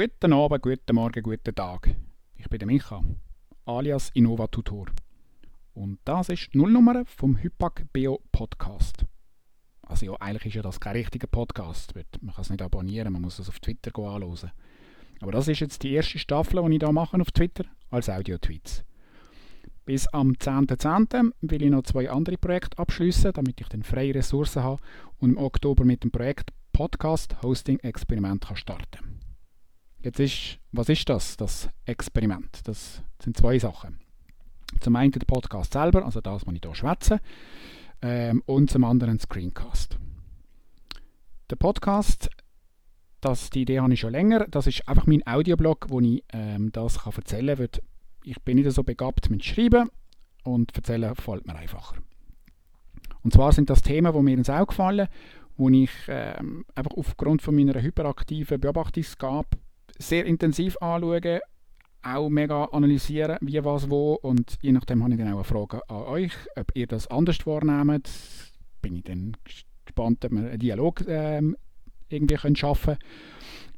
Guten Abend, guten Morgen, guten Tag. Ich bin der Micha, alias Innova Tutor. Und das ist die Nullnummer vom Hypak Bio Podcast. Also ja, eigentlich ist ja das kein richtiger Podcast. Man kann es nicht abonnieren, man muss es auf Twitter anschauen. Aber das ist jetzt die erste Staffel, die ich hier mache auf Twitter, als Audio-Tweets. Bis am 10.10. .10. will ich noch zwei andere Projekte abschließen, damit ich dann freie Ressourcen habe und im Oktober mit dem Projekt Podcast Hosting Experiment starten kann. Jetzt ist, was ist das, das Experiment? Das sind zwei Sachen. Zum einen der Podcast selber, also das, was ich hier schwätze, ähm, und zum anderen ein Screencast. Der Podcast, das, die Idee habe ich schon länger, das ist einfach mein Audioblog, wo ich ähm, das kann erzählen kann. Ich bin nicht so begabt mit Schreiben und erzählen fällt mir einfacher. Und zwar sind das Themen, die mir ins Auge fallen, wo ich ähm, einfach aufgrund von meiner hyperaktiven Beobachtungsgabe sehr intensiv anschauen, auch mega analysieren, wie, was, wo und je nachdem habe ich dann auch eine Frage an euch, ob ihr das anders wahrnehmt. Bin ich dann gespannt, ob wir einen Dialog ähm, irgendwie können schaffen können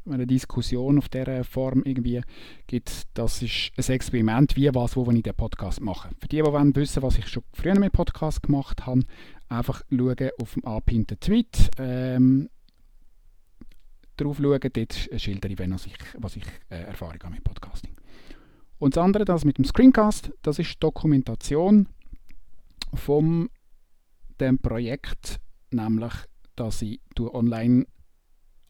eine Diskussion auf dieser Form irgendwie gibt. Das ist ein Experiment, wie, was, wo, wenn ich den Podcast mache. Für die, die wollen wissen, was ich schon früher mit Podcast gemacht habe, einfach schauen auf dem angepinnten Tweet. Ähm, drauf schauen, dort schildere ich, was ich, was ich äh, Erfahrung habe mit Podcasting. Und das andere, das mit dem Screencast, das ist Dokumentation von dem Projekt, nämlich, dass ich online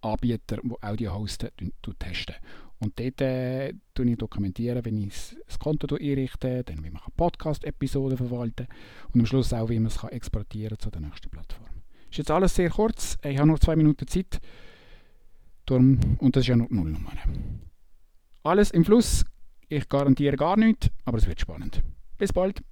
Anbieter, die Audio hosten, testen. Und dort äh, ich dokumentieren, wenn ich das Konto einrichte, dann wie man Podcast-Episoden verwalten und am Schluss auch, wie man es exportieren kann zu der nächsten Plattform. Ist jetzt alles sehr kurz. Ich habe noch zwei Minuten Zeit. Darum, und das ist ja noch die Nullnummer. Alles im Fluss. Ich garantiere gar nichts, aber es wird spannend. Bis bald.